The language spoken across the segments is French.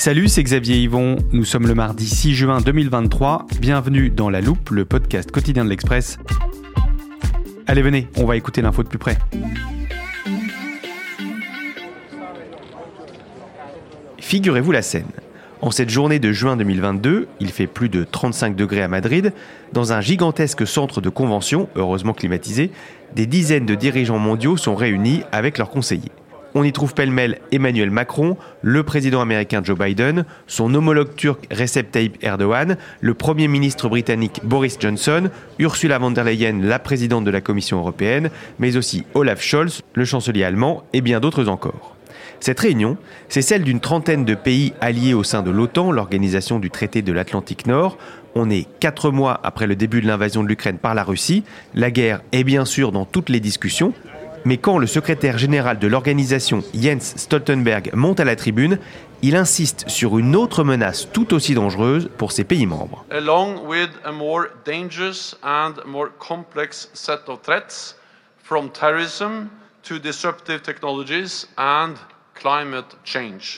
Salut, c'est Xavier Yvon. Nous sommes le mardi 6 juin 2023. Bienvenue dans La Loupe, le podcast quotidien de l'Express. Allez, venez, on va écouter l'info de plus près. Figurez-vous la scène. En cette journée de juin 2022, il fait plus de 35 degrés à Madrid, dans un gigantesque centre de convention, heureusement climatisé, des dizaines de dirigeants mondiaux sont réunis avec leurs conseillers. On y trouve pêle-mêle Emmanuel Macron, le président américain Joe Biden, son homologue turc Recep Tayyip Erdogan, le premier ministre britannique Boris Johnson, Ursula von der Leyen, la présidente de la Commission européenne, mais aussi Olaf Scholz, le chancelier allemand, et bien d'autres encore. Cette réunion, c'est celle d'une trentaine de pays alliés au sein de l'OTAN, l'organisation du traité de l'Atlantique Nord. On est quatre mois après le début de l'invasion de l'Ukraine par la Russie. La guerre est bien sûr dans toutes les discussions, mais quand le secrétaire général de l'organisation, Jens Stoltenberg, monte à la tribune, il insiste sur une autre menace tout aussi dangereuse pour ses pays membres.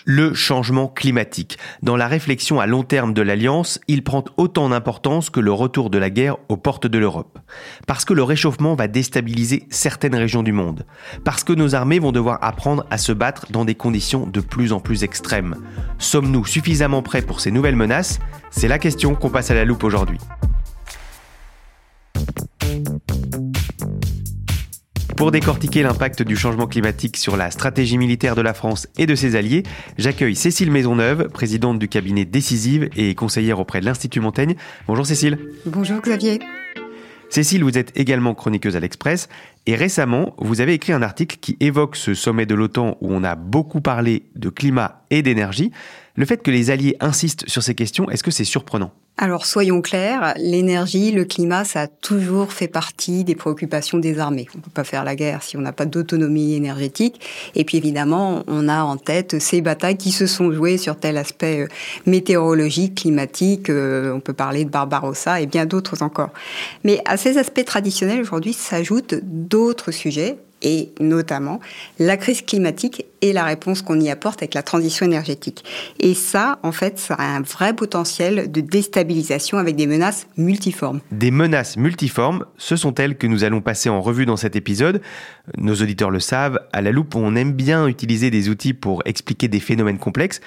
Le changement climatique. Dans la réflexion à long terme de l'Alliance, il prend autant d'importance que le retour de la guerre aux portes de l'Europe. Parce que le réchauffement va déstabiliser certaines régions du monde. Parce que nos armées vont devoir apprendre à se battre dans des conditions de plus en plus extrêmes. Sommes-nous suffisamment prêts pour ces nouvelles menaces? C'est la question qu'on passe à la loupe aujourd'hui. Pour décortiquer l'impact du changement climatique sur la stratégie militaire de la France et de ses alliés, j'accueille Cécile Maisonneuve, présidente du cabinet Décisive et conseillère auprès de l'Institut Montaigne. Bonjour Cécile. Bonjour Xavier. Cécile, vous êtes également chroniqueuse à l'Express et récemment, vous avez écrit un article qui évoque ce sommet de l'OTAN où on a beaucoup parlé de climat et d'énergie. Le fait que les alliés insistent sur ces questions, est-ce que c'est surprenant? Alors soyons clairs, l'énergie, le climat, ça a toujours fait partie des préoccupations des armées. On ne peut pas faire la guerre si on n'a pas d'autonomie énergétique. Et puis évidemment, on a en tête ces batailles qui se sont jouées sur tel aspect euh, météorologique, climatique. Euh, on peut parler de Barbarossa et bien d'autres encore. Mais à ces aspects traditionnels aujourd'hui s'ajoutent d'autres sujets et notamment la crise climatique et la réponse qu'on y apporte avec la transition énergétique. Et ça, en fait, ça a un vrai potentiel de déstabilisation avec des menaces multiformes. Des menaces multiformes, ce sont elles que nous allons passer en revue dans cet épisode. Nos auditeurs le savent, à la loupe, on aime bien utiliser des outils pour expliquer des phénomènes complexes.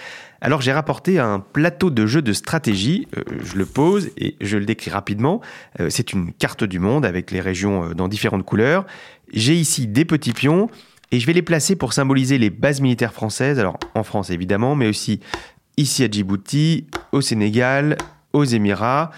Alors j'ai rapporté un plateau de jeu de stratégie, euh, je le pose et je le décris rapidement. Euh, c'est une carte du monde avec les régions euh, dans différentes couleurs. J'ai ici des petits pions et je vais les placer pour symboliser les bases militaires françaises, alors en France évidemment, mais aussi ici à Djibouti, au Sénégal, aux Émirats.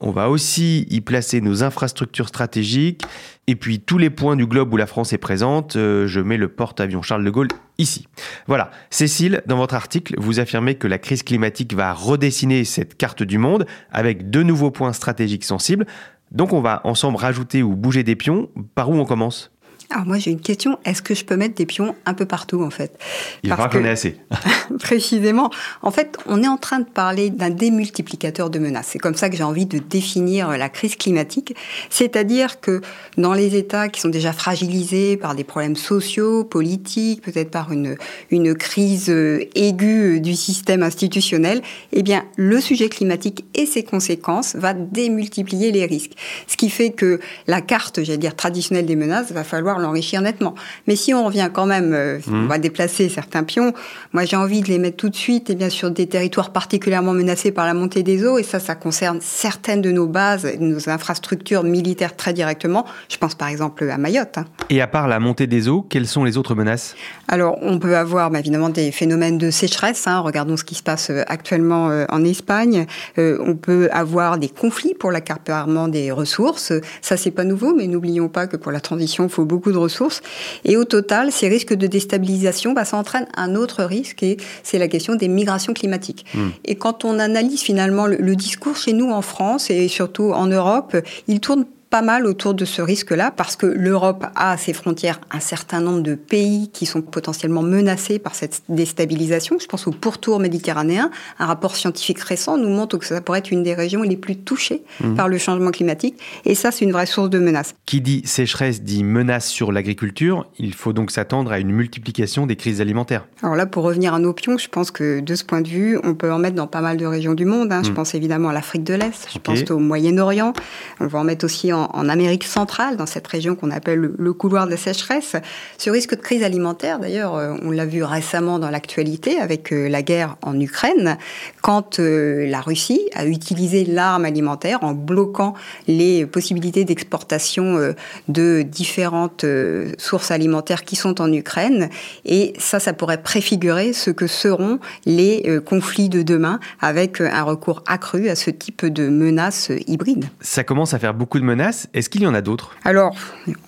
On va aussi y placer nos infrastructures stratégiques et puis tous les points du globe où la France est présente. Euh, je mets le porte-avions Charles de Gaulle ici. Voilà. Cécile, dans votre article, vous affirmez que la crise climatique va redessiner cette carte du monde avec de nouveaux points stratégiques sensibles. Donc on va ensemble rajouter ou bouger des pions. Par où on commence? Alors moi j'ai une question, est-ce que je peux mettre des pions un peu partout en fait? Il va qu'on ait assez. précisément, en fait on est en train de parler d'un démultiplicateur de menaces. C'est comme ça que j'ai envie de définir la crise climatique. C'est-à-dire que dans les États qui sont déjà fragilisés par des problèmes sociaux, politiques, peut-être par une, une crise euh, aiguë du système institutionnel, eh bien le sujet climatique et ses conséquences va démultiplier les risques. Ce qui fait que la carte, j'allais dire, traditionnelle des menaces va falloir l'enrichir nettement. Mais si on revient quand même, euh, on Mhm. va déplacer certains pions, moi j'ai envie de les mettre tout de suite et bien sur des territoires particulièrement menacés par la montée des eaux, et ça, ça concerne certaines de nos bases, de nos infrastructures militaires très directement. Je pense par exemple à Mayotte. hein. Et à part la montée des eaux, quelles sont les autres menaces? Alors, on peut avoir bah, évidemment des phénomènes de sécheresse. hein. Regardons ce qui se passe euh, actuellement euh, en Espagne. Euh, on peut avoir des conflits pour l'accaparement des ressources. Ça, c'est pas nouveau, mais n'oublions pas que pour la transition, il faut beaucoup de ressources. Et au total, ces risques de déstabilisation, bah, ça entraîne un autre risque, et c'est la question des migrations climatiques. Et quand on analyse finalement le, le discours chez nous en France et surtout en Europe, il tourne pas mal autour de ce risque-là parce que l'Europe a à ses frontières un certain nombre de pays qui sont potentiellement menacés par cette déstabilisation. Je pense au pourtour méditerranéen. Un rapport scientifique récent nous montre que ça pourrait être une des régions les plus touchées par le changement climatique. Et ça, c'est une vraie source de menace. Qui dit sécheresse dit menace sur l'agriculture. Il faut donc s'attendre à une multiplication des crises alimentaires. Alors là, pour revenir à nos pions, je pense que de ce point de vue, on peut en mettre dans pas mal de régions du monde. hein. Je Mm. pense évidemment à l'Afrique de l'Est, je pense au Moyen-Orient. On va en mettre aussi en, en Amérique centrale, dans cette région qu'on appelle le, couloir de sécheresse. Ce risque de crise alimentaire, d'ailleurs, euh, on l'a vu récemment dans l'actualité avec euh, la guerre en Ukraine, quand euh, la Russie a utilisé l'arme alimentaire en bloquant les possibilités d'exportation de différentes sources alimentaires qui sont en Ukraine. Et ça, ça pourrait préfigurer ce que seront les conflits de demain avec un recours accru à ce type de menaces hybrides. Ça commence à faire beaucoup de menaces. Est-ce qu'il y en a d'autres? Alors,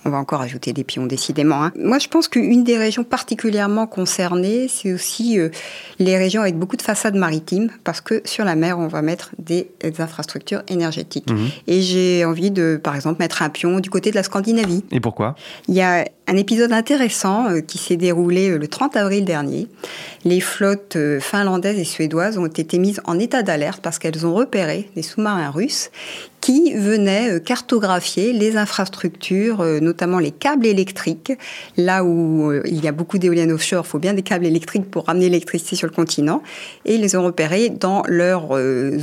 on va encore ajouter des pions, décidément. hein. Moi, je pense qu'une des régions particulièrement concernées, c'est aussi euh, les régions avec beaucoup de façades maritimes, parce que sur la mer, on va mettre des, des infrastructures énergétiques. Mhm. Et j'ai envie de, par exemple, mettre un pion du côté de la Scandinavie. Et pourquoi? Il y a un épisode intéressant euh, qui s'est déroulé euh, le 30 avril dernier. Les flottes euh, finlandaises et suédoises ont été mises en état d'alerte parce qu'elles ont repéré des sous-marins russes qui venaient cartographier les infrastructures, notamment les câbles électriques. Là où il y a beaucoup d'éoliennes offshore, il faut bien des câbles électriques pour ramener l'électricité sur le continent. Et ils les ont repérés dans leurs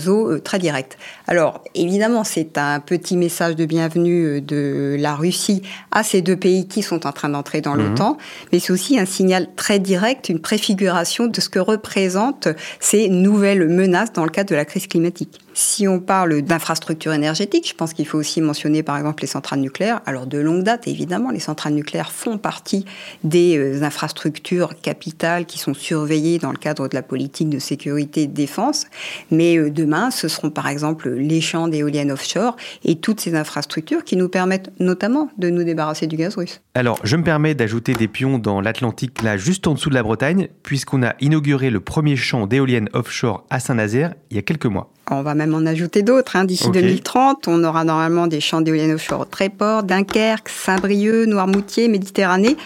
eaux très directes. Alors, évidemment, c'est un petit message de bienvenue de la Russie à ces deux pays qui sont en train d'entrer dans Mhm. l'OTAN, mais c'est aussi un signal très direct, une préfiguration de ce que représentent ces nouvelles menaces dans le cadre de la crise climatique. Si on parle d'infrastructures énergétiques, je pense qu'il faut aussi mentionner par exemple les centrales nucléaires. Alors de longue date, évidemment, les centrales nucléaires font partie des euh, infrastructures capitales qui sont surveillées dans le cadre de la politique de sécurité et de défense. Mais euh, demain, ce seront par exemple les champs d'éoliennes offshore et toutes ces infrastructures qui nous permettent notamment de nous débarrasser du gaz russe. Alors, je me permets d'ajouter des pions dans l'Atlantique, là, juste en dessous de la Bretagne, puisqu'on a inauguré le premier champ d'éoliennes offshore à Saint-Nazaire il y a quelques mois. On va même en ajouter d'autres. hein. D'ici Ok. 2030, on aura normalement des champs d'éoliennes offshore au Tréport, Dunkerque, Saint-Brieuc, Noirmoutier, Méditerranée.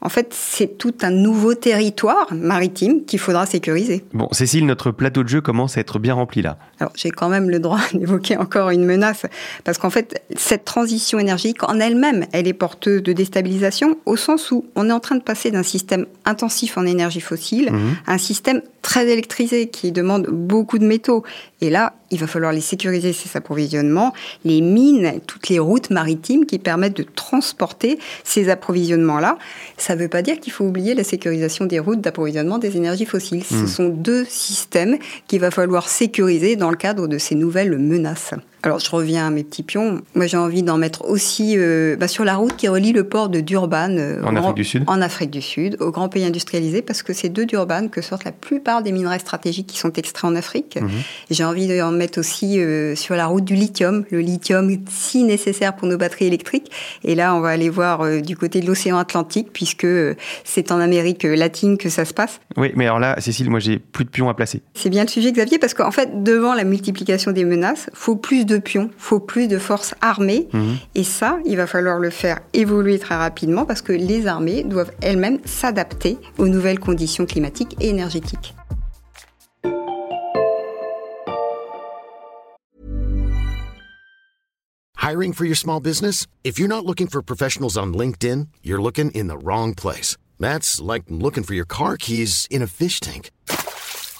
En fait, c'est tout un nouveau territoire maritime qu'il faudra sécuriser. Bon, Cécile, notre plateau de jeu commence à être bien rempli là. Alors, j'ai quand même le droit d'évoquer encore une menace, parce qu'en fait, cette transition énergétique en elle-même, elle est porteuse de déstabilisation, au sens où on est en train de passer d'un système intensif en énergie fossile Mhm. à un système très électrisé qui demande beaucoup de métaux. Et là, il va falloir les sécuriser, ces approvisionnements, les mines, toutes les routes maritimes qui permettent de transporter ces approvisionnements-là. Ça ne veut pas dire qu'il faut oublier la sécurisation des routes d'approvisionnement des énergies fossiles. Ce sont deux systèmes qu'il va falloir sécuriser dans le cadre de ces nouvelles menaces. Alors, je reviens à mes petits pions. Moi, j'ai envie d'en mettre aussi euh, bah, sur la route qui relie le port de Durban euh, En au Afrique grand- du Sud. en Afrique du Sud, aux grands pays industrialisés, parce que c'est de Durban que sortent la plupart des minerais stratégiques qui sont extraits en Afrique. Mhm. J'ai envie d'en mettre aussi euh, sur la route du lithium, le lithium si nécessaire pour nos batteries électriques. Et là, on va aller voir du côté de l'océan Atlantique, puisque c'est en Amérique latine que ça se passe. Oui, mais alors là, Cécile, moi j'ai plus de pions à placer. C'est bien le sujet, Xavier, parce qu'en fait, devant la multiplication des menaces, faut plus de pions, faut plus de forces armées. Mhm. Et ça, il va falloir le faire évoluer très rapidement parce que les armées doivent elles-mêmes s'adapter aux nouvelles conditions climatiques et énergétiques. Hiring for your small business? If you're not looking for professionals on LinkedIn, you're looking in the wrong place. That's like looking for your car keys in a fish tank.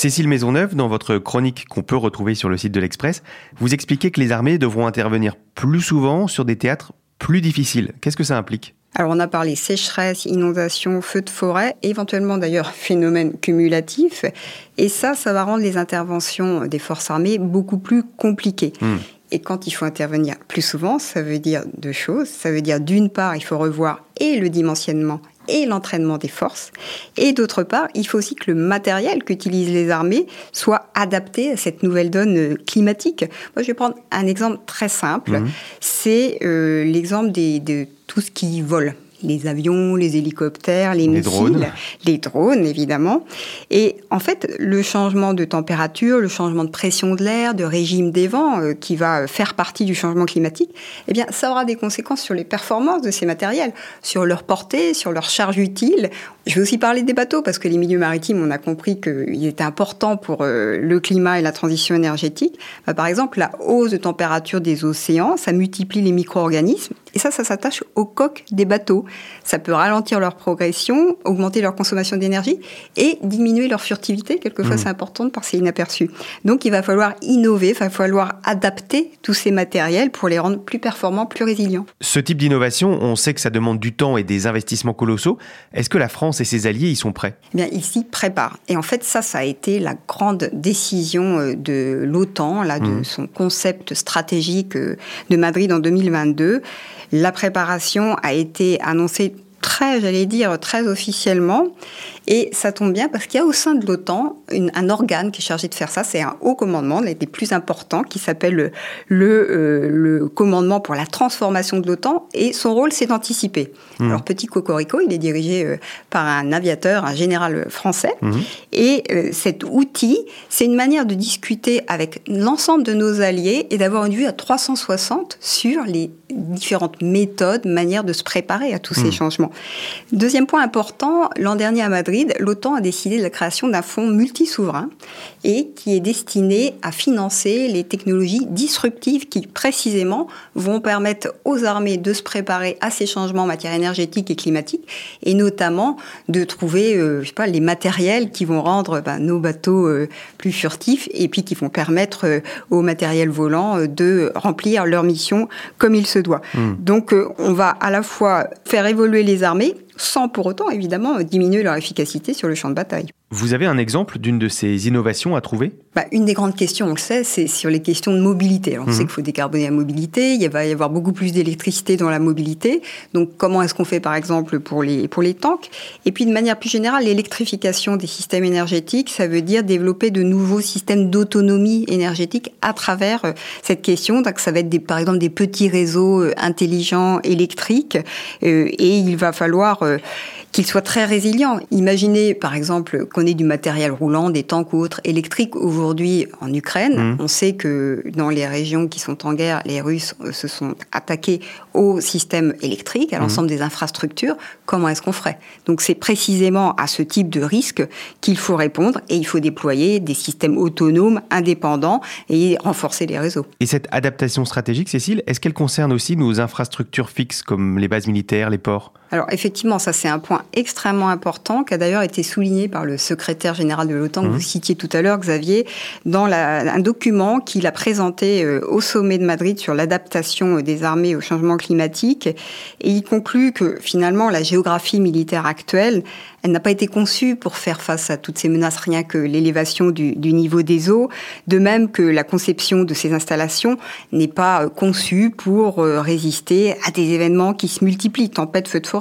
Cécile Maisonneuve, dans votre chronique qu'on peut retrouver sur le site de l'Express, vous expliquez que les armées devront intervenir plus souvent sur des théâtres plus difficiles. Qu'est-ce que ça implique? Alors on a parlé sécheresse, inondation, feux de forêt, éventuellement d'ailleurs phénomène cumulatif. Et ça, ça va rendre les interventions des forces armées beaucoup plus compliquées. Hmm. Et quand il faut intervenir plus souvent, ça veut dire deux choses. Ça veut dire d'une part, il faut revoir et le dimensionnement et l'entraînement des forces. Et d'autre part, il faut aussi que le matériel qu'utilisent les armées soit adapté à cette nouvelle donne euh, climatique. Moi, je vais prendre un exemple très simple. Mmh. C'est euh, l'exemple de tout ce qui vole les avions, les hélicoptères, les, missiles, drones. les drones évidemment. Et en fait, le changement de température, le changement de pression de l'air, de régime des vents, euh, qui va faire partie du changement climatique, eh bien, ça aura des conséquences sur les performances de ces matériels, sur leur portée, sur leur charge utile. Je vais aussi parler des bateaux parce que les milieux maritimes, on a compris qu'il était important pour euh, le climat et la transition énergétique. Bah, par exemple, la hausse de température des océans, ça multiplie les micro-organismes et ça, ça s'attache aux coques des bateaux. Ça peut ralentir leur progression, augmenter leur consommation d'énergie et diminuer leur furtivité. Quelquefois, mmh. c'est important de passer inaperçu. Donc, il va falloir innover, il va falloir adapter tous ces matériels pour les rendre plus performants, plus résilients. Ce type d'innovation, on sait que ça demande du temps et des investissements colossaux. Est-ce que la France et ses alliés y sont prêts? Eh Bien, ils s'y préparent. Et en fait, ça, ça a été la grande décision euh, de l'OTAN, là, de mmh. son concept stratégique euh, de Madrid en 2022. La préparation a été annoncée très, j'allais dire, très officiellement. Et ça tombe bien parce qu'il y a au sein de l'OTAN un organe qui est chargé de faire ça. C'est un haut commandement, l'un des plus importants, qui s'appelle le, euh, le, commandement pour la transformation de l'OTAN. Et son rôle, c'est d'anticiper. Mmh. Alors, petit cocorico, il est dirigé euh, par un aviateur, un général français. Mmh. Et euh, cet outil, c'est une manière de discuter avec l'ensemble de nos alliés et d'avoir une vue à 360 sur les différentes méthodes, manières de se préparer à tous ces mmh. changements. Deuxième point important, l'an dernier à Madrid, l'OTAN a décidé de la création d'un fonds multisouverain et qui est destiné à financer les technologies disruptives qui précisément vont permettre aux armées de se préparer à ces changements en matière énergétique et climatique et notamment de trouver euh, je sais pas, les matériels qui vont rendre ben, nos bateaux euh, plus furtifs et puis qui vont permettre euh, aux matériels volants de remplir leur mission comme il se doit. Hmm. Donc on va à la fois faire évoluer les armées sans pour autant évidemment diminuer leur efficacité sur le champ de bataille. Vous avez un exemple d'une de ces innovations à trouver? Bah, Une des grandes questions, on le sait, c'est sur les questions de mobilité. on sait mhm. qu'il faut décarboner la mobilité, il va y avoir beaucoup plus d'électricité dans la mobilité. Donc comment est-ce qu'on fait par exemple pour les, pour les tanks? Et puis de manière plus générale, l'électrification des systèmes énergétiques, ça veut dire développer de nouveaux systèmes d'autonomie énergétique à travers euh, cette question. Donc ça va être des, par exemple des petits réseaux euh, intelligents électriques euh, et il va falloir qu'il soit très résilient. Imaginez par exemple qu'on ait du matériel roulant, des tanks ou autres électriques aujourd'hui en Ukraine. Mmh. On sait que dans les régions qui sont en guerre, les Russes euh, se sont attaqués au système électrique, à mmh. l'ensemble des infrastructures. Comment est-ce qu'on ferait? Donc c'est précisément à ce type de risque qu'il faut répondre et il faut déployer des systèmes autonomes, indépendants et renforcer les réseaux. Et cette adaptation stratégique, Cécile, est-ce qu'elle concerne aussi nos infrastructures fixes comme les bases militaires, les ports? Alors effectivement, ça c'est un point extrêmement important qui a d'ailleurs été souligné par le secrétaire général de l'OTAN que mmh. vous citiez tout à l'heure, Xavier, dans un document qu'il a présenté euh, au sommet de Madrid sur l'adaptation euh, des armées au changement climatique. Et il conclut que finalement la géographie militaire actuelle, elle n'a pas été conçue pour faire face à toutes ces menaces, rien que l'élévation du, niveau des eaux, de même que la conception de ces installations n'est pas euh, conçue pour résister à des événements qui se multiplient, tempêtes, feux de forêt.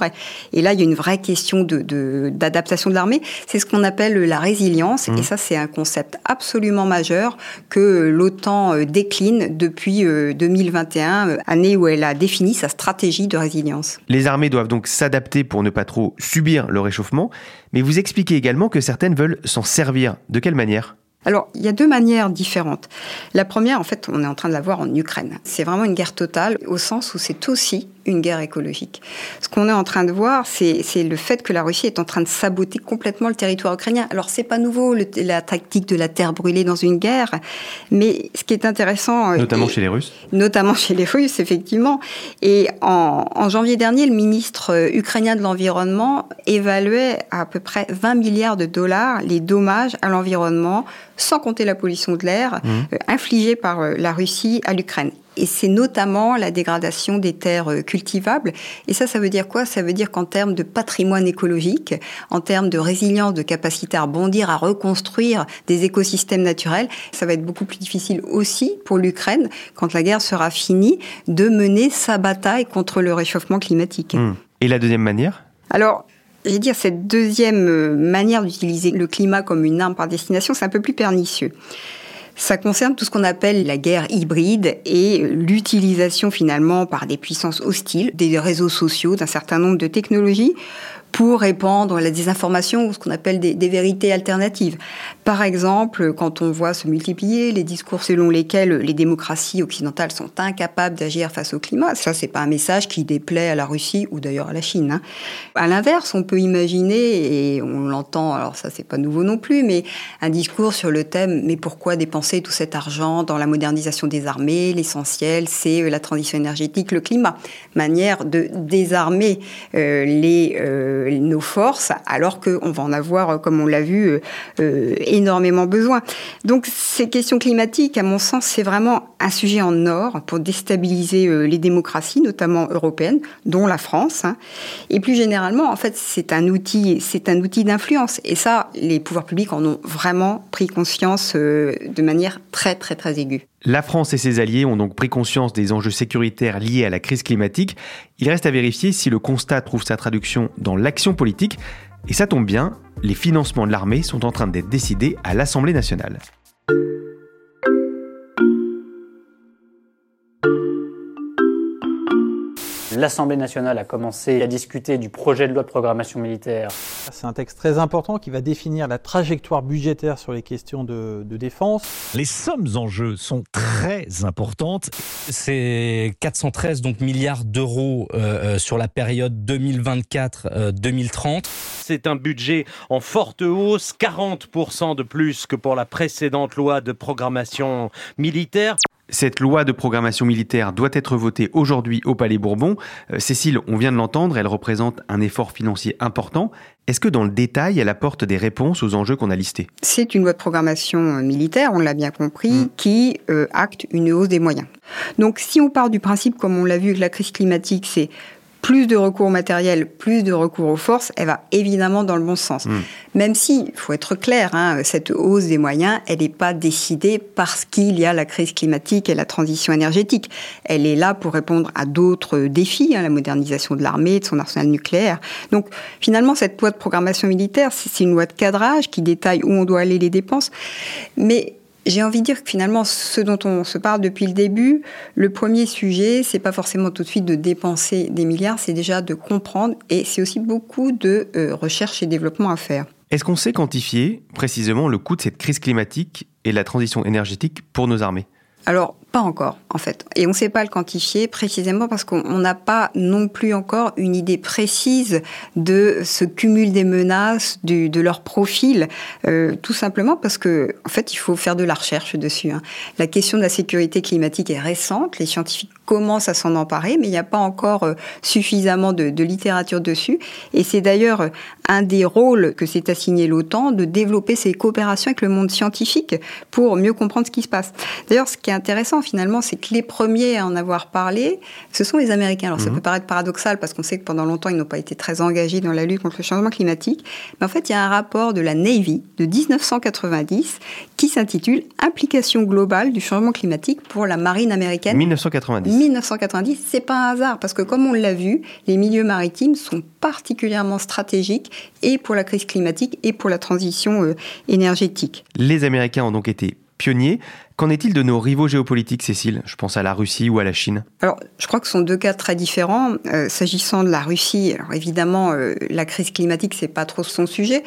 Et là, il y a une vraie question d'adaptation de, de l'armée. C'est ce qu'on appelle la résilience, et mmh. ça, c'est un concept absolument majeur que l'OTAN euh, décline depuis 2021, euh, année où elle a défini sa stratégie de résilience. Les armées doivent donc s'adapter pour ne pas trop subir le réchauffement, mais vous expliquez également que certaines veulent s'en servir. De quelle manière? Alors, il y a deux manières différentes. La première, en fait, on est en train de la voir en Ukraine. C'est vraiment une guerre totale, au sens où c'est aussi une guerre écologique. Ce qu'on est en train de voir, c'est le fait que la Russie est en train de saboter complètement le territoire ukrainien. Alors c'est pas nouveau la tactique de la terre brûlée dans une guerre, mais ce qui est intéressant, euh, notamment chez les Russes, notamment chez les Russes effectivement. Et en, en janvier dernier, le ministre euh, ukrainien de l'environnement évaluait à peu près 20 milliards de dollars les dommages à l'environnement, sans compter la pollution de l'air, mmh. euh, infligée par la Russie à l'Ukraine et c'est notamment la dégradation des terres euh, cultivables. Et ça, ça veut dire quoi? Ça veut dire qu'en termes de patrimoine écologique, en termes de résilience, de capacité à rebondir, à reconstruire des écosystèmes naturels, ça va être beaucoup plus difficile aussi pour l'Ukraine, quand la guerre sera finie, de mener sa bataille contre le réchauffement climatique. Hmm. Et la deuxième manière? Alors, je vais dire, cette deuxième euh, manière d'utiliser le climat comme une arme par destination, c'est un peu plus pernicieux. Ça concerne tout ce qu'on appelle la guerre hybride et l'utilisation finalement par des puissances hostiles des réseaux sociaux, d'un certain nombre de technologies pour répandre la désinformation ou ce qu'on appelle des, vérités alternatives. Par exemple, quand on voit se multiplier les discours selon lesquels les démocraties occidentales sont incapables d'agir face au climat, ça c'est pas un message qui déplaît à la Russie ou d'ailleurs à la Chine. Hein. À l'inverse, on peut imaginer et on l'entend, alors ça c'est pas nouveau non plus, mais un discours sur le thème mais pourquoi dépenser tout cet argent dans la modernisation des armées? L'essentiel c'est la transition énergétique, le climat, manière de désarmer euh, les euh, nos forces, alors qu'on va en avoir, comme on l'a vu, euh, euh, énormément besoin. Donc ces questions climatiques, à mon sens, c'est vraiment un sujet en or pour déstabiliser euh, les démocraties, notamment européennes, dont la France. Hein. Et plus généralement, en fait, c'est un outil, c'est un outil d'influence. Et ça, les pouvoirs publics en ont vraiment pris conscience de manière très, très, très aiguë. La France et ses alliés ont donc pris conscience des enjeux sécuritaires liés à la crise climatique. Il reste à vérifier si le constat trouve sa traduction dans l'action politique. Et ça tombe bien, les financements de l'armée sont en train d'être décidés à l'Assemblée nationale. L'Assemblée nationale a commencé à discuter du projet de loi de programmation militaire. C'est un texte très important qui va définir la trajectoire budgétaire sur les questions de, défense. Les sommes en jeu sont très importantes. C'est 413 donc milliards d'euros euh, euh, sur la période 2024-2030. Euh, C'est un budget en forte hausse, 40% de plus que pour la précédente loi de programmation militaire. Cette loi de programmation militaire doit être votée aujourd'hui au Palais Bourbon. Euh, Cécile, on vient de l'entendre, elle représente un effort financier important. Est-ce que dans le détail, elle apporte des réponses aux enjeux qu'on a listés? C'est une loi de programmation euh, militaire, on l'a bien compris, mm. qui euh, acte une hausse des moyens. Donc si on part du principe, comme on l'a vu avec la crise climatique, c'est plus de recours au matériel, plus de recours aux forces, elle va évidemment dans le bon sens. Hmm. Même si, il faut être clair, hein, cette hausse des moyens, elle n'est pas décidée parce qu'il y a la crise climatique et la transition énergétique. Elle est là pour répondre à d'autres défis, hein, la modernisation de l'armée, de son arsenal nucléaire. Donc finalement, cette loi de programmation militaire, c'est une loi de cadrage qui détaille où on doit aller les dépenses. Mais j'ai envie de dire que finalement, ce dont on se parle depuis le début, le premier sujet, c'est pas forcément tout de suite de dépenser des milliards, c'est déjà de comprendre et c'est aussi beaucoup de euh, recherche et développement à faire. Est-ce qu'on sait quantifier précisément le coût de cette crise climatique et de la transition énergétique pour nos armées? Alors, pas encore, en fait. Et on ne sait pas le quantifier précisément parce qu'on n'a pas non plus encore une idée précise de ce cumul des menaces, de leur profil, euh, tout simplement parce que, en fait, il faut faire de la recherche dessus. Hein. La question de la sécurité climatique est récente. Les scientifiques commencent à s'en emparer, mais il n'y a pas encore euh, suffisamment de, de, littérature dessus. Et c'est d'ailleurs euh, un des rôles que s'est assigné l'OTAN de développer ses coopérations avec le monde scientifique pour mieux comprendre ce qui se passe. D'ailleurs, ce qui est intéressant finalement, c'est que les premiers à en avoir parlé, ce sont les Américains. Alors ça mhm. peut paraître paradoxal parce qu'on sait que pendant longtemps, ils n'ont pas été très engagés dans la lutte contre le changement climatique. Mais en fait, il y a un rapport de la Navy de 1990 qui s'intitule Implication globale du changement climatique pour la marine américaine. 1990. 1990, c'est pas un hasard parce que comme on l'a vu, les milieux maritimes sont particulièrement stratégiques et pour la crise climatique et pour la transition euh, énergétique. Les Américains ont donc été pionniers. Qu'en est-il de nos rivaux géopolitiques, Cécile? Je pense à la Russie ou à la Chine. Alors, je crois que ce sont deux cas très différents. Euh, s'agissant de la Russie, alors évidemment, euh, la crise climatique, c'est pas trop son sujet.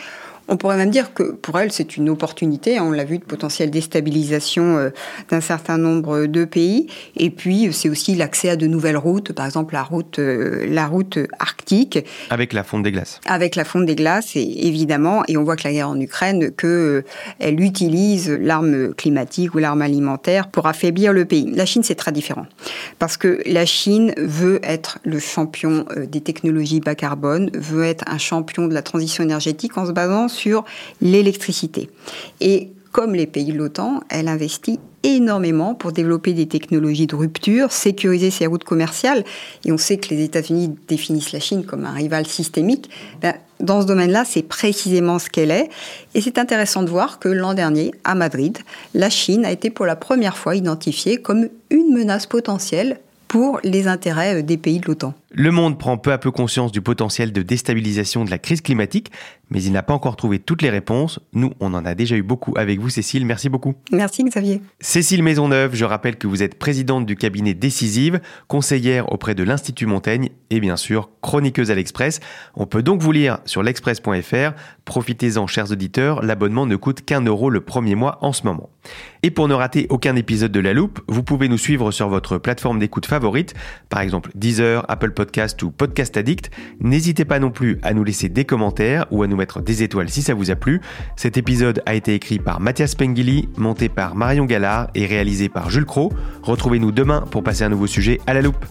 On pourrait même dire que pour elle, c'est une opportunité. Hein. On l'a vu de potentielle déstabilisation euh, d'un certain nombre de pays. Et puis, c'est aussi l'accès à de nouvelles routes, par exemple la route, euh, la route arctique. Avec la fonte des glaces. Avec la fonte des glaces, et évidemment. Et on voit que la guerre en Ukraine, qu'elle elle utilise l'arme climatique ou l'arme alimentaire pour affaiblir le pays. La Chine, c'est très différent. Parce que la Chine veut être le champion des technologies bas carbone, veut être un champion de la transition énergétique en se basant sur l'électricité. Et comme les pays de l'OTAN, elle investit énormément pour développer des technologies de rupture, sécuriser ses routes commerciales. Et on sait que les États-Unis définissent la Chine comme un rival systémique. Ben, dans ce domaine-là, c'est précisément ce qu'elle est. Et c'est intéressant de voir que l'an dernier, à Madrid, la Chine a été pour la première fois identifiée comme une menace potentielle pour les intérêts euh, des pays de l'OTAN. Le monde prend peu à peu conscience du potentiel de déstabilisation de la crise climatique, mais il n'a pas encore trouvé toutes les réponses. Nous, on en a déjà eu beaucoup avec vous, Cécile. Merci beaucoup. Merci, Xavier. Cécile Maisonneuve, je rappelle que vous êtes présidente du cabinet Décisive, conseillère auprès de l'Institut Montaigne et bien sûr chroniqueuse à l'Express. On peut donc vous lire sur l'express.fr. Profitez-en, chers auditeurs, l'abonnement ne coûte qu'un euro le premier mois en ce moment. Et pour ne rater aucun épisode de La Loupe, vous pouvez nous suivre sur votre plateforme d'écoute favorite, par exemple Deezer, Apple Podcast ou Podcast Addict. N'hésitez pas non plus à nous laisser des commentaires ou à nous mettre des étoiles si ça vous a plu. Cet épisode a été écrit par Mathias Pengili, monté par Marion Gallard et réalisé par Jules Cro. Retrouvez-nous demain pour passer un nouveau sujet à la loupe.